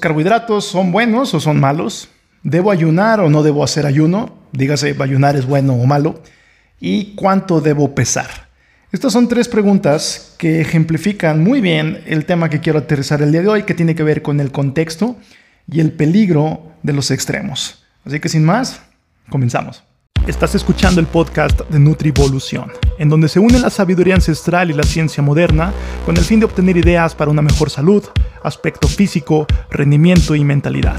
¿Los carbohidratos son buenos o son malos? ¿Debo ayunar o no debo hacer ayuno? Dígase, ayunar es bueno o malo. ¿Y cuánto debo pesar? Estas son tres preguntas que ejemplifican muy bien el tema que quiero aterrizar el día de hoy, que tiene que ver con el contexto y el peligro de los extremos. Así que sin más, comenzamos. Estás escuchando el podcast de Nutrivolución, en donde se une la sabiduría ancestral y la ciencia moderna con el fin de obtener ideas para una mejor salud, aspecto físico, rendimiento y mentalidad.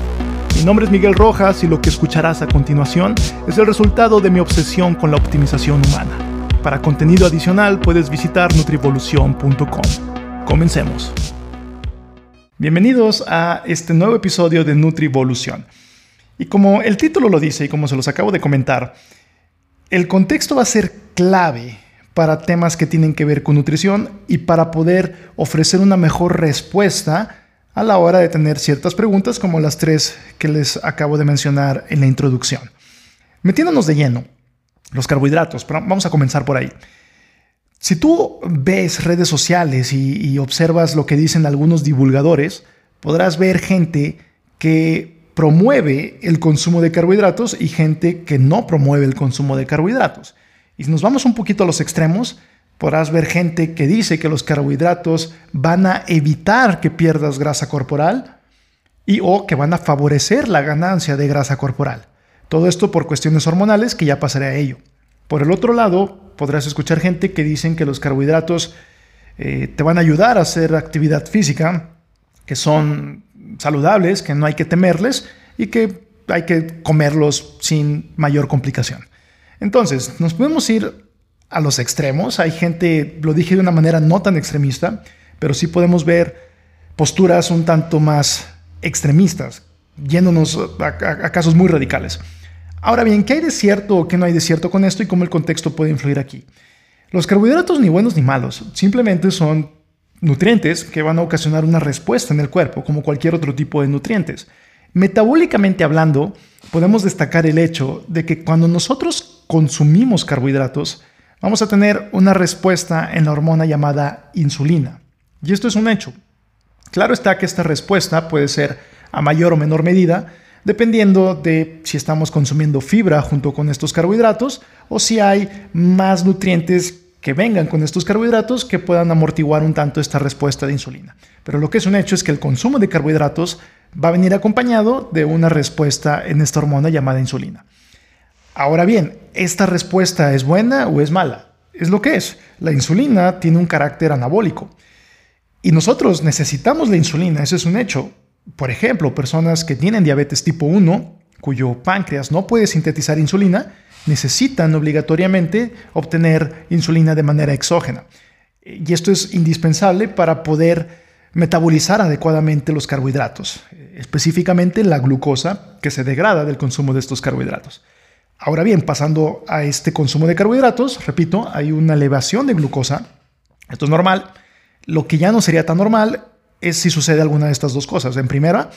Mi nombre es Miguel Rojas y lo que escucharás a continuación es el resultado de mi obsesión con la optimización humana. Para contenido adicional puedes visitar nutrivolución.com. Comencemos. Bienvenidos a este nuevo episodio de Nutrivolución. Y como el título lo dice y como se los acabo de comentar, el contexto va a ser clave para temas que tienen que ver con nutrición y para poder ofrecer una mejor respuesta a la hora de tener ciertas preguntas como las tres que les acabo de mencionar en la introducción. Metiéndonos de lleno, los carbohidratos, vamos a comenzar por ahí. Si tú ves redes sociales y observas lo que dicen algunos divulgadores, podrás ver gente que promueve el consumo de carbohidratos y gente que no promueve el consumo de carbohidratos. Y si nos vamos un poquito a los extremos, podrás ver gente que dice que los carbohidratos van a evitar que pierdas grasa corporal y o que van a favorecer la ganancia de grasa corporal. Todo esto por cuestiones hormonales que ya pasaré a ello. Por el otro lado, podrás escuchar gente que dicen que los carbohidratos eh, te van a ayudar a hacer actividad física, que son saludables, que no hay que temerles y que hay que comerlos sin mayor complicación. Entonces, nos podemos ir a los extremos. Hay gente, lo dije de una manera no tan extremista, pero sí podemos ver posturas un tanto más extremistas, yéndonos a, casos muy radicales. Ahora bien, ¿qué hay de cierto o qué no hay de cierto con esto y cómo el contexto puede influir aquí? Los carbohidratos ni buenos ni malos, simplemente son nutrientes que van a ocasionar una respuesta en el cuerpo, como cualquier otro tipo de nutrientes. Metabólicamente hablando, podemos destacar el hecho de que cuando nosotros consumimos carbohidratos, vamos a tener una respuesta en la hormona llamada insulina. Y esto es un hecho. Claro está que esta respuesta puede ser a mayor o menor medida, dependiendo de si estamos consumiendo fibra junto con estos carbohidratos o si hay más nutrientes que vengan con estos carbohidratos que puedan amortiguar un tanto esta respuesta de insulina. Pero lo que es un hecho es que el consumo de carbohidratos va a venir acompañado de una respuesta en esta hormona llamada insulina. Ahora bien, ¿esta respuesta es buena o es mala? Es lo que es. La insulina tiene un carácter anabólico. Y nosotros necesitamos la insulina, ese es un hecho. Por ejemplo, personas que tienen diabetes tipo 1, cuyo páncreas no puede sintetizar insulina, necesitan obligatoriamente obtener insulina de manera exógena. Y esto es indispensable para poder metabolizar adecuadamente los carbohidratos, específicamente la glucosa que se degrada del consumo de estos carbohidratos. Ahora bien, pasando a este consumo de carbohidratos, repito, hay una elevación de glucosa. Esto es normal. Lo que ya no sería tan normal es si sucede alguna de estas dos cosas. En primera,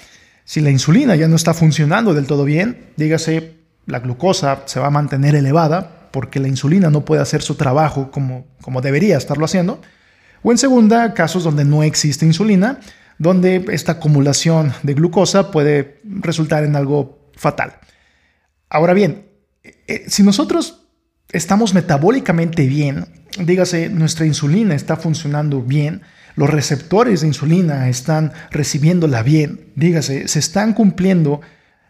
si la insulina ya no está funcionando del todo bien, dígase la glucosa se va a mantener elevada porque la insulina no puede hacer su trabajo como, como debería estarlo haciendo. O en segunda, casos donde no existe insulina, donde esta acumulación de glucosa puede resultar en algo fatal. Ahora bien, eh, si nosotros estamos metabólicamente bien, dígase, nuestra insulina está funcionando bien, los receptores de insulina están recibiéndola bien, dígase, se están cumpliendo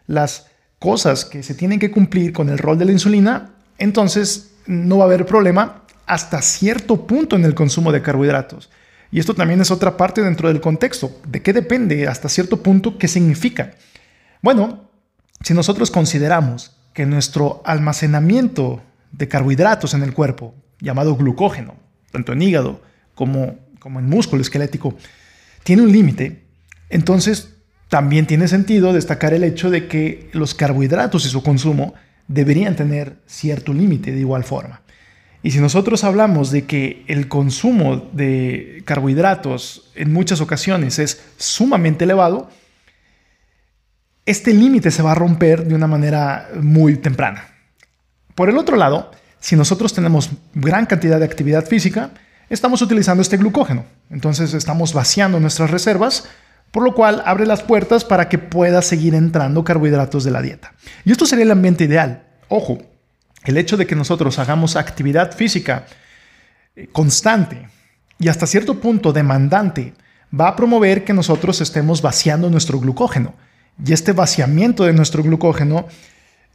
las cosas que se tienen que cumplir con el rol de la insulina, entonces no va a haber problema hasta cierto punto en el consumo de carbohidratos. Y esto también es otra parte dentro del contexto. ¿De qué depende hasta cierto punto? ¿Qué significa? Bueno, si nosotros consideramos que nuestro almacenamiento de carbohidratos en el cuerpo, llamado glucógeno, tanto en hígado como, como en músculo esquelético, tiene un límite, entonces también tiene sentido destacar el hecho de que los carbohidratos y su consumo deberían tener cierto límite de igual forma. Y si nosotros hablamos de que el consumo de carbohidratos en muchas ocasiones es sumamente elevado, este límite se va a romper de una manera muy temprana. Por el otro lado, si nosotros tenemos gran cantidad de actividad física, estamos utilizando este glucógeno. Entonces estamos vaciando nuestras reservas por lo cual abre las puertas para que pueda seguir entrando carbohidratos de la dieta. Y esto sería el ambiente ideal. Ojo, el hecho de que nosotros hagamos actividad física eh, constante y hasta cierto punto demandante va a promover que nosotros estemos vaciando nuestro glucógeno. Y este vaciamiento de nuestro glucógeno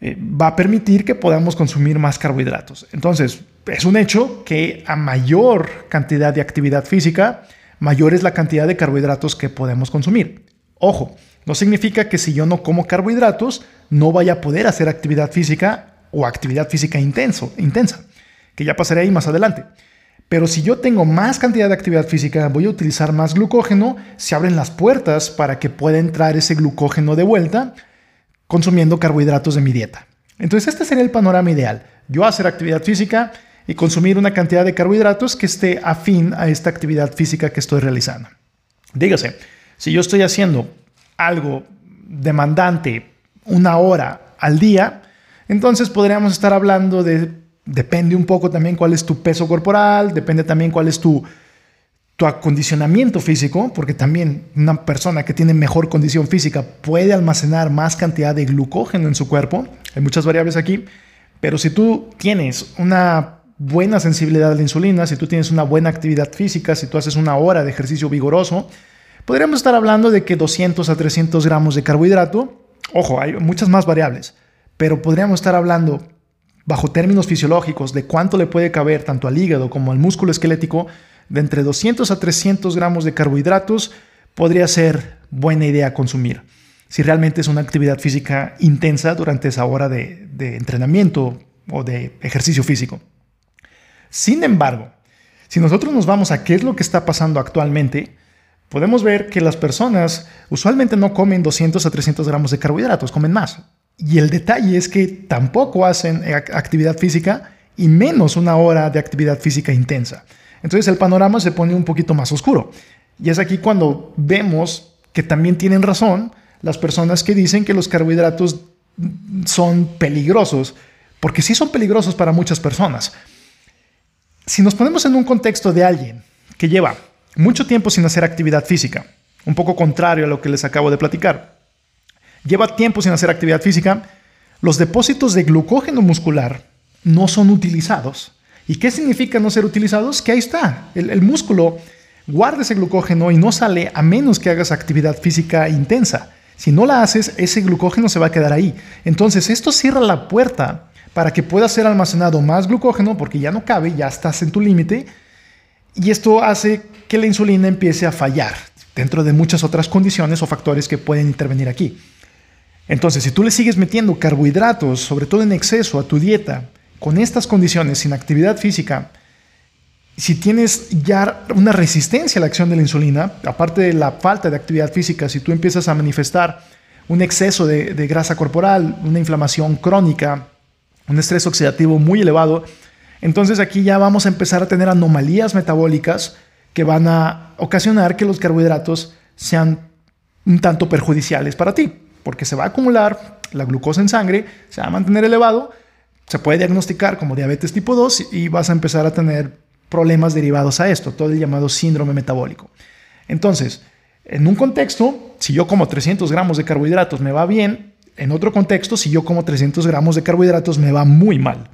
eh, va a permitir que podamos consumir más carbohidratos. Entonces, es un hecho que a mayor cantidad de actividad física, mayor es la cantidad de carbohidratos que podemos consumir. Ojo, no significa que si yo no como carbohidratos, no vaya a poder hacer actividad física o actividad física intensa, que ya pasaré ahí más adelante. Pero si yo tengo más cantidad de actividad física, voy a utilizar más glucógeno, se abren las puertas para que pueda entrar ese glucógeno de vuelta consumiendo carbohidratos de mi dieta. Entonces este sería el panorama ideal. Yo hacer actividad física, y consumir una cantidad de carbohidratos que esté afín a esta actividad física que estoy realizando. Dígase, si yo estoy haciendo algo demandante una hora al día, entonces podríamos estar hablando de, depende un poco también cuál es tu peso corporal, depende también cuál es tu, tu acondicionamiento físico, porque también una persona que tiene mejor condición física puede almacenar más cantidad de glucógeno en su cuerpo. Hay muchas variables aquí, pero si tú tienes una buena sensibilidad a la insulina, si tú tienes una buena actividad física, si tú haces una hora de ejercicio vigoroso, podríamos estar hablando de que 200 a 300 gramos de carbohidrato, ojo, hay muchas más variables, pero podríamos estar hablando bajo términos fisiológicos de cuánto le puede caber tanto al hígado como al músculo esquelético, de entre 200 a 300 gramos de carbohidratos, podría ser buena idea consumir. Si realmente es una actividad física intensa durante esa hora de, de entrenamiento o de ejercicio físico. Sin embargo, si nosotros nos vamos a qué es lo que está pasando actualmente, podemos ver que las personas usualmente no comen 200 a 300 gramos de carbohidratos, comen más. Y el detalle es que tampoco hacen actividad física y menos una hora de actividad física intensa. Entonces el panorama se pone un poquito más oscuro. Y es aquí cuando vemos que también tienen razón las personas que dicen que los carbohidratos son peligrosos, porque sí son peligrosos para muchas personas. Si nos ponemos en un contexto de alguien que lleva mucho tiempo sin hacer actividad física, un poco contrario a lo que les acabo de platicar, lleva tiempo sin hacer actividad física, los depósitos de glucógeno muscular no son utilizados. ¿Y qué significa no ser utilizados? Que ahí está, el, el músculo guarda ese glucógeno y no sale a menos que hagas actividad física intensa. Si no la haces, ese glucógeno se va a quedar ahí. Entonces, esto cierra la puerta para que pueda ser almacenado más glucógeno porque ya no cabe, ya estás en tu límite. Y esto hace que la insulina empiece a fallar dentro de muchas otras condiciones o factores que pueden intervenir aquí. Entonces, si tú le sigues metiendo carbohidratos, sobre todo en exceso, a tu dieta, con estas condiciones, sin actividad física, si tienes ya una resistencia a la acción de la insulina, aparte de la falta de actividad física, si tú empiezas a manifestar un exceso de, de grasa corporal, una inflamación crónica, un estrés oxidativo muy elevado, entonces aquí ya vamos a empezar a tener anomalías metabólicas que van a ocasionar que los carbohidratos sean un tanto perjudiciales para ti, porque se va a acumular la glucosa en sangre, se va a mantener elevado, se puede diagnosticar como diabetes tipo 2 y vas a empezar a tener problemas derivados a esto, todo el llamado síndrome metabólico. Entonces, en un contexto, si yo como 300 gramos de carbohidratos me va bien, en otro contexto, si yo como 300 gramos de carbohidratos, me va muy mal.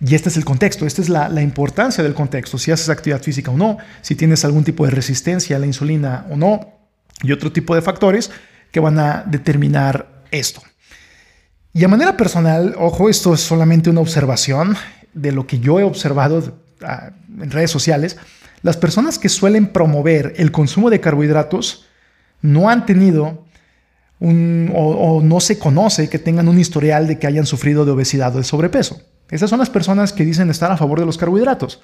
Y este es el contexto, esta es la, importancia del contexto, si haces actividad física o no, si tienes algún tipo de resistencia a la insulina o no, y otro tipo de factores que van a determinar esto. Y a manera personal, ojo, esto es solamente una observación de lo que yo he observado ah, en redes sociales, las personas que suelen promover el consumo de carbohidratos no han tenido o, no se conoce que tengan un historial de que hayan sufrido de obesidad o de sobrepeso. Esas son las personas que dicen estar a favor de los carbohidratos.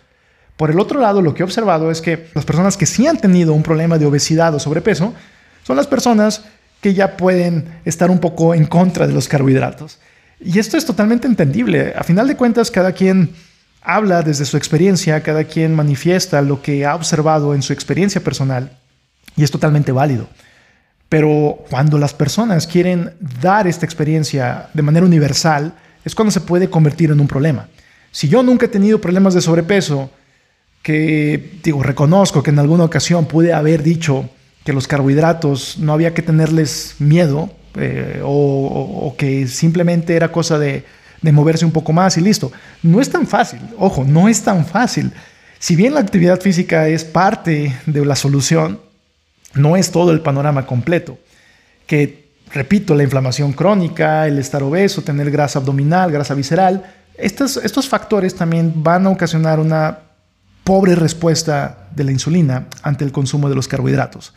Por el otro lado, lo que he observado es que las personas que sí han tenido un problema de obesidad o sobrepeso son las personas que ya pueden estar un poco en contra de los carbohidratos. Y esto es totalmente entendible. A final de cuentas, cada quien habla desde su experiencia, cada quien manifiesta lo que ha observado en su experiencia personal y es totalmente válido. Pero cuando las personas quieren dar esta experiencia de manera universal, es cuando se puede convertir en un problema. Si yo nunca he tenido problemas de sobrepeso, que digo, reconozco que en alguna ocasión pude haber dicho que los carbohidratos no había que tenerles miedo eh, o, que simplemente era cosa de, de moverse un poco más y listo. No es tan fácil, ojo, no es tan fácil. Si bien la actividad física es parte de la solución, no es todo el panorama completo. Que, repito, la inflamación crónica, el estar obeso, tener grasa abdominal, grasa visceral, estos, estos factores también van a ocasionar una pobre respuesta de la insulina ante el consumo de los carbohidratos.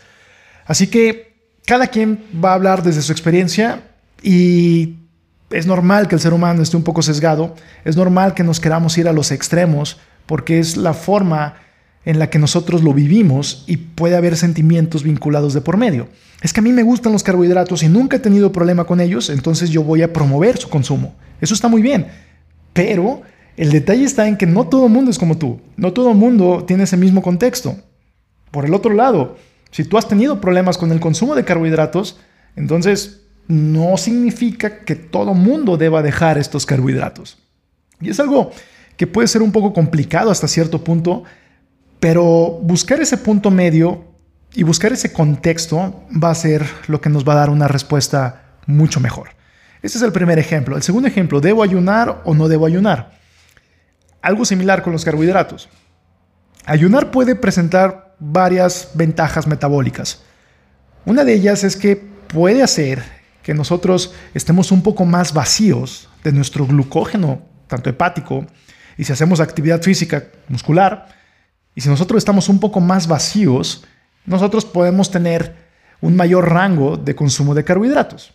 Así que cada quien va a hablar desde su experiencia y es normal que el ser humano esté un poco sesgado, es normal que nos queramos ir a los extremos porque es la forma en la que nosotros lo vivimos y puede haber sentimientos vinculados de por medio. Es que a mí me gustan los carbohidratos y nunca he tenido problema con ellos, entonces yo voy a promover su consumo. Eso está muy bien, pero el detalle está en que no todo el mundo es como tú, no todo el mundo tiene ese mismo contexto. Por el otro lado, si tú has tenido problemas con el consumo de carbohidratos, entonces no significa que todo mundo deba dejar estos carbohidratos. Y es algo que puede ser un poco complicado hasta cierto punto, pero buscar ese punto medio y buscar ese contexto va a ser lo que nos va a dar una respuesta mucho mejor. Este es el primer ejemplo. El segundo ejemplo, ¿debo ayunar o no debo ayunar? Algo similar con los carbohidratos. Ayunar puede presentar varias ventajas metabólicas. Una de ellas es que puede hacer que nosotros estemos un poco más vacíos de nuestro glucógeno, tanto hepático, y si hacemos actividad física muscular, y si nosotros estamos un poco más vacíos, nosotros podemos tener un mayor rango de consumo de carbohidratos.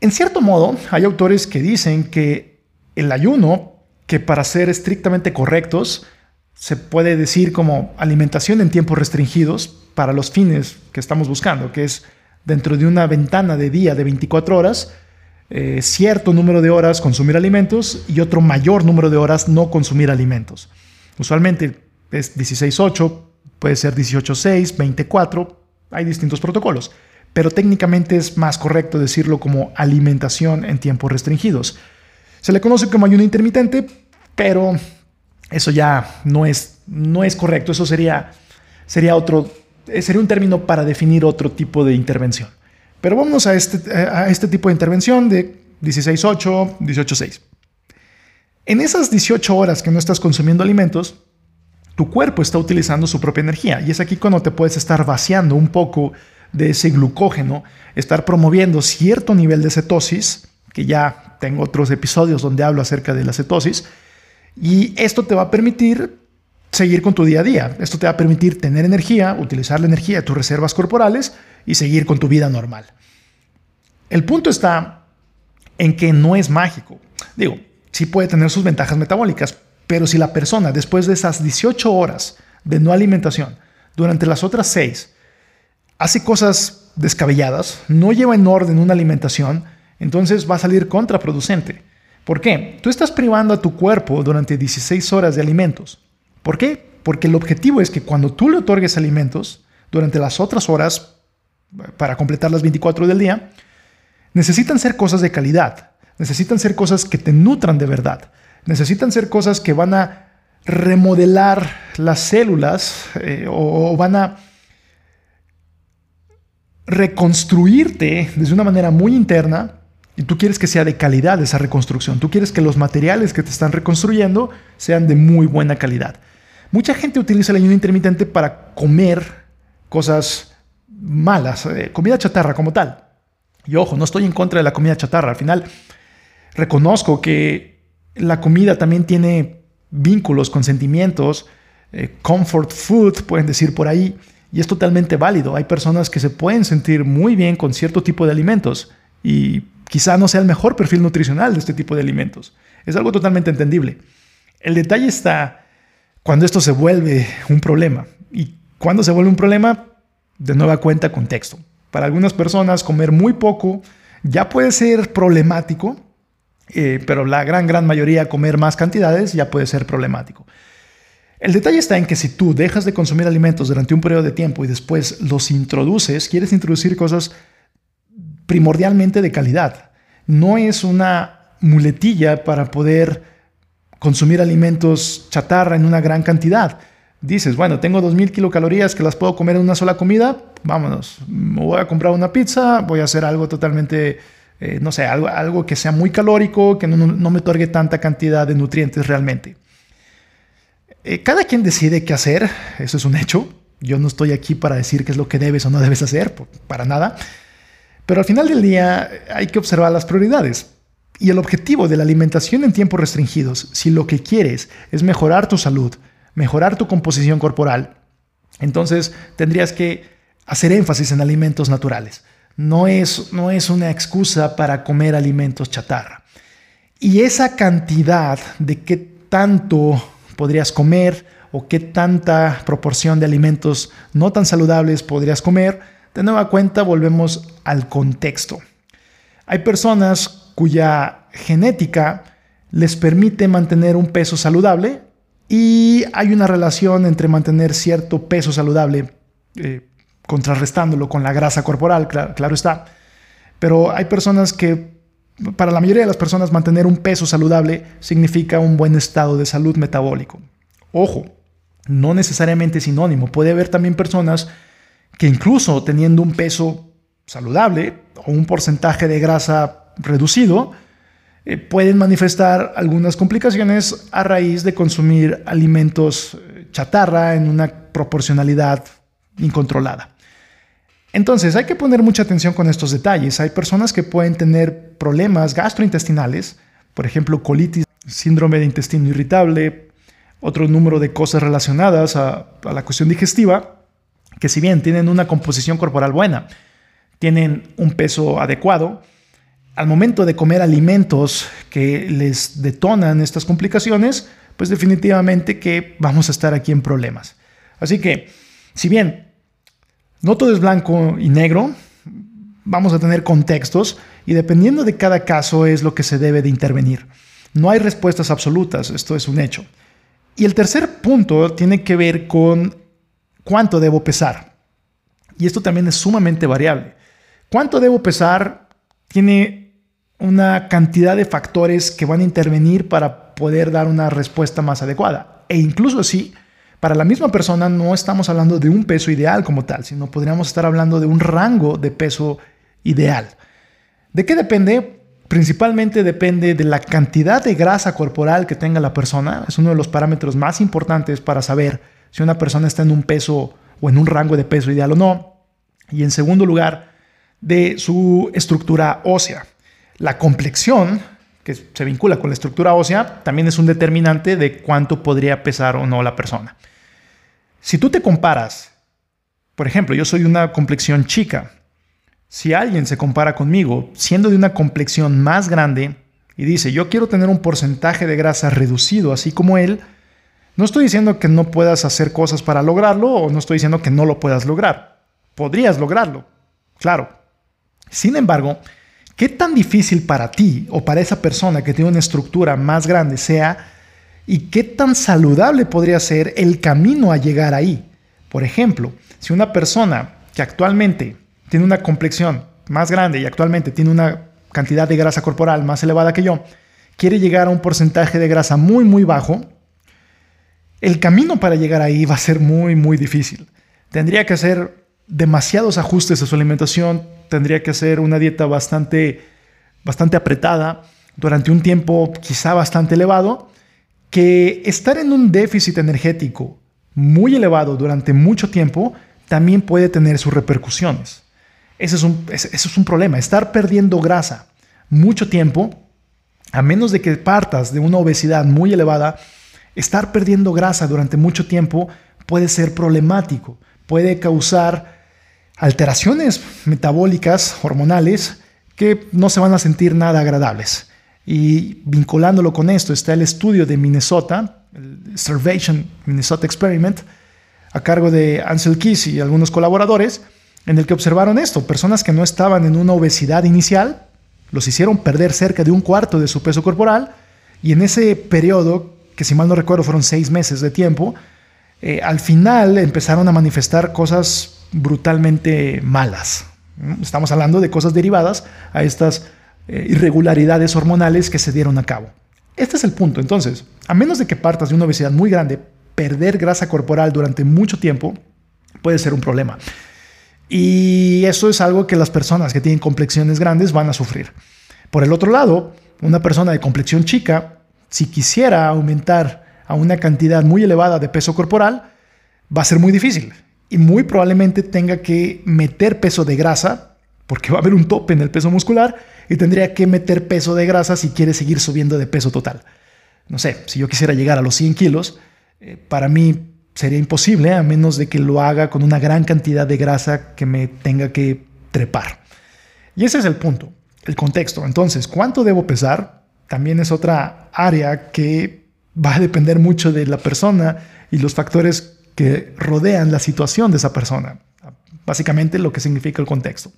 En cierto modo, hay autores que dicen que el ayuno, que para ser estrictamente correctos, se puede decir como alimentación en tiempos restringidos para los fines que estamos buscando, que es dentro de una ventana de día de 24 horas, eh, cierto número de horas consumir alimentos y otro mayor número de horas no consumir alimentos. Usualmente es 16.8, puede ser 18.6, 24, hay distintos protocolos, pero técnicamente es más correcto decirlo como alimentación en tiempos restringidos. Se le conoce como ayuno intermitente, pero eso ya no es, no es correcto, eso sería, sería, otro, sería un término para definir otro tipo de intervención. Pero vamos a este, a este tipo de intervención de 16.8, 18.6. En esas 18 horas que no estás consumiendo alimentos, tu cuerpo está utilizando su propia energía. Y es aquí cuando te puedes estar vaciando un poco de ese glucógeno, estar promoviendo cierto nivel de cetosis, que ya tengo otros episodios donde hablo acerca de la cetosis, y esto te va a permitir seguir con tu día a día. Esto te va a permitir tener energía, utilizar la energía de tus reservas corporales y seguir con tu vida normal. El punto está en que no es mágico. Digo, sí puede tener sus ventajas metabólicas, pero si la persona, después de esas 18 horas de no alimentación, durante las otras 6, hace cosas descabelladas, no lleva en orden una alimentación, entonces va a salir contraproducente. ¿Por qué? Tú estás privando a tu cuerpo durante 16 horas de alimentos. ¿Por qué? Porque el objetivo es que cuando tú le otorgues alimentos, durante las otras horas, para completar las 24 del día, necesitan ser cosas de calidad, necesitan ser cosas que te nutran de verdad. Necesitan ser cosas que van a remodelar las células eh, o, van a reconstruirte desde una manera muy interna y tú quieres que sea de calidad esa reconstrucción. Tú quieres que los materiales que te están reconstruyendo sean de muy buena calidad. Mucha gente utiliza el ayuno intermitente para comer cosas malas, eh, comida chatarra como tal. Y ojo, no estoy en contra de la comida chatarra. Al final, reconozco que la comida también tiene vínculos con sentimientos, eh, comfort food, pueden decir por ahí, y es totalmente válido. Hay personas que se pueden sentir muy bien con cierto tipo de alimentos y quizá no sea el mejor perfil nutricional de este tipo de alimentos. Es algo totalmente entendible. El detalle está cuando esto se vuelve un problema. Y cuando se vuelve un problema, de nueva cuenta, contexto. Para algunas personas, comer muy poco ya puede ser problemático eh, pero la gran, gran mayoría comer más cantidades ya puede ser problemático. El detalle está en que si tú dejas de consumir alimentos durante un periodo de tiempo y después los introduces, quieres introducir cosas primordialmente de calidad. No es una muletilla para poder consumir alimentos chatarra en una gran cantidad. Dices, bueno, tengo 2.000 kilocalorías que las puedo comer en una sola comida, vámonos, voy a comprar una pizza, voy a hacer algo totalmente, eh, no sé, algo, algo que sea muy calórico, que no, me otorgue tanta cantidad de nutrientes realmente. Eh, cada quien decide qué hacer, eso es un hecho. Yo no estoy aquí para decir qué es lo que debes o no debes hacer, para nada. Pero al final del día hay que observar las prioridades. Y el objetivo de la alimentación en tiempos restringidos, si lo que quieres es mejorar tu salud, mejorar tu composición corporal, entonces tendrías que hacer énfasis en alimentos naturales. No es, no es una excusa para comer alimentos chatarra. Y esa cantidad de qué tanto podrías comer o qué tanta proporción de alimentos no tan saludables podrías comer, de nueva cuenta volvemos al contexto. Hay personas cuya genética les permite mantener un peso saludable y hay una relación entre mantener cierto peso saludable, eh, contrarrestándolo con la grasa corporal, claro está. Pero hay personas que para la mayoría de las personas mantener un peso saludable significa un buen estado de salud metabólico. Ojo, no necesariamente sinónimo. Puede haber también personas que incluso teniendo un peso saludable o un porcentaje de grasa reducido, eh, pueden manifestar algunas complicaciones a raíz de consumir alimentos eh, chatarra en una proporcionalidad incontrolada. Entonces hay que poner mucha atención con estos detalles. Hay personas que pueden tener problemas gastrointestinales, por ejemplo, colitis, síndrome de intestino irritable, otro número de cosas relacionadas a, la cuestión digestiva, que si bien tienen una composición corporal buena, tienen un peso adecuado, al momento de comer alimentos que les detonan estas complicaciones, pues definitivamente que vamos a estar aquí en problemas. Así que, si bien no todo es blanco y negro. Vamos a tener contextos y dependiendo de cada caso es lo que se debe de intervenir. No hay respuestas absolutas, esto es un hecho. Y el tercer punto tiene que ver con cuánto debo pesar. Y esto también es sumamente variable. Cuánto debo pesar tiene una cantidad de factores que van a intervenir para poder dar una respuesta más adecuada. E incluso así, para la misma persona no estamos hablando de un peso ideal como tal, sino podríamos estar hablando de un rango de peso ideal. ¿De qué depende? Principalmente depende de la cantidad de grasa corporal que tenga la persona. Es uno de los parámetros más importantes para saber si una persona está en un peso o en un rango de peso ideal o no. Y en segundo lugar, de su estructura ósea. La complexión, que se vincula con la estructura ósea, también es un determinante de cuánto podría pesar o no la persona. Si tú te comparas, por ejemplo, yo soy de una complexión chica, si alguien se compara conmigo siendo de una complexión más grande y dice, yo quiero tener un porcentaje de grasa reducido así como él, no estoy diciendo que no puedas hacer cosas para lograrlo o no estoy diciendo que no lo puedas lograr. Podrías lograrlo, claro. Sin embargo, ¿qué tan difícil para ti o para esa persona que tiene una estructura más grande sea y qué tan saludable podría ser el camino a llegar ahí. Por ejemplo, si una persona que actualmente tiene una complexión más grande y actualmente tiene una cantidad de grasa corporal más elevada que yo, quiere llegar a un porcentaje de grasa muy, muy bajo, el camino para llegar ahí va a ser muy, muy difícil. Tendría que hacer demasiados ajustes a su alimentación, tendría que hacer una dieta bastante, bastante apretada durante un tiempo quizá bastante elevado que estar en un déficit energético muy elevado durante mucho tiempo también puede tener sus repercusiones. Ese es un, ese es un problema. Estar perdiendo grasa mucho tiempo, a menos de que partas de una obesidad muy elevada, estar perdiendo grasa durante mucho tiempo puede ser problemático. Puede causar alteraciones metabólicas, hormonales, que no se van a sentir nada agradables. Y vinculándolo con esto está el estudio de Minnesota, el Starvation Minnesota Experiment, a cargo de Ansel Keys y algunos colaboradores, en el que observaron esto, personas que no estaban en una obesidad inicial, los hicieron perder cerca de un cuarto de su peso corporal, y en ese periodo, que si mal no recuerdo fueron seis meses de tiempo, eh, al final empezaron a manifestar cosas brutalmente malas. Estamos hablando de cosas derivadas a estas eh, irregularidades hormonales que se dieron a cabo. Este es el punto. Entonces, a menos de que partas de una obesidad muy grande, perder grasa corporal durante mucho tiempo puede ser un problema. Y eso es algo que las personas que tienen complexiones grandes van a sufrir. Por el otro lado, una persona de complexión chica, si quisiera aumentar a una cantidad muy elevada de peso corporal, va a ser muy difícil y muy probablemente tenga que meter peso de grasa, porque va a haber un tope en el peso muscular, y tendría que meter peso de grasa si quiere seguir subiendo de peso total. No sé, si yo quisiera llegar a los 100 kilos, eh, para mí sería imposible a menos de que lo haga con una gran cantidad de grasa que me tenga que trepar. Y ese es el punto, el contexto. Entonces, ¿cuánto debo pesar? También es otra área que va a depender mucho de la persona y los factores que rodean la situación de esa persona. Básicamente lo que significa el contexto.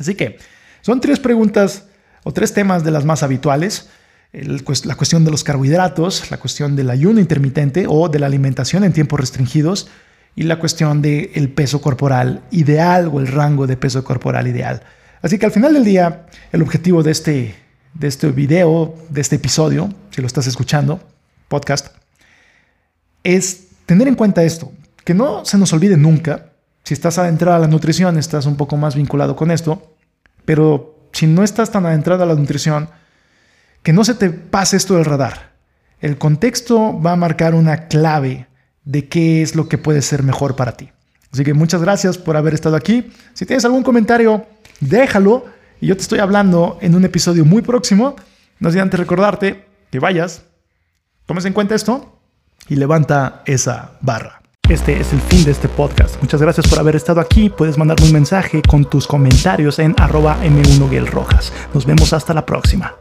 Así que son tres preguntas o tres temas de las más habituales. la cuestión de los carbohidratos, la cuestión del ayuno intermitente o de la alimentación en tiempos restringidos y la cuestión del peso corporal ideal o el rango de peso corporal ideal. Así que al final del día, el objetivo de este, de este video, de este episodio, si lo estás escuchando, podcast, es tener en cuenta esto, que no se nos olvide nunca, si estás adentrado a la nutrición, estás un poco más vinculado con esto, pero si no estás tan adentrado a la nutrición, que no se te pase esto del radar. El contexto va a marcar una clave de qué es lo que puede ser mejor para ti. Así que muchas gracias por haber estado aquí. Si tienes algún comentario, déjalo. Y yo te estoy hablando en un episodio muy próximo. No sé antes recordarte que vayas, tomes en cuenta esto y levanta esa barra. Este es el fin de este podcast. Muchas gracias por haber estado aquí. Puedes mandarme un mensaje con tus comentarios en arroba m1 Nos vemos hasta la próxima.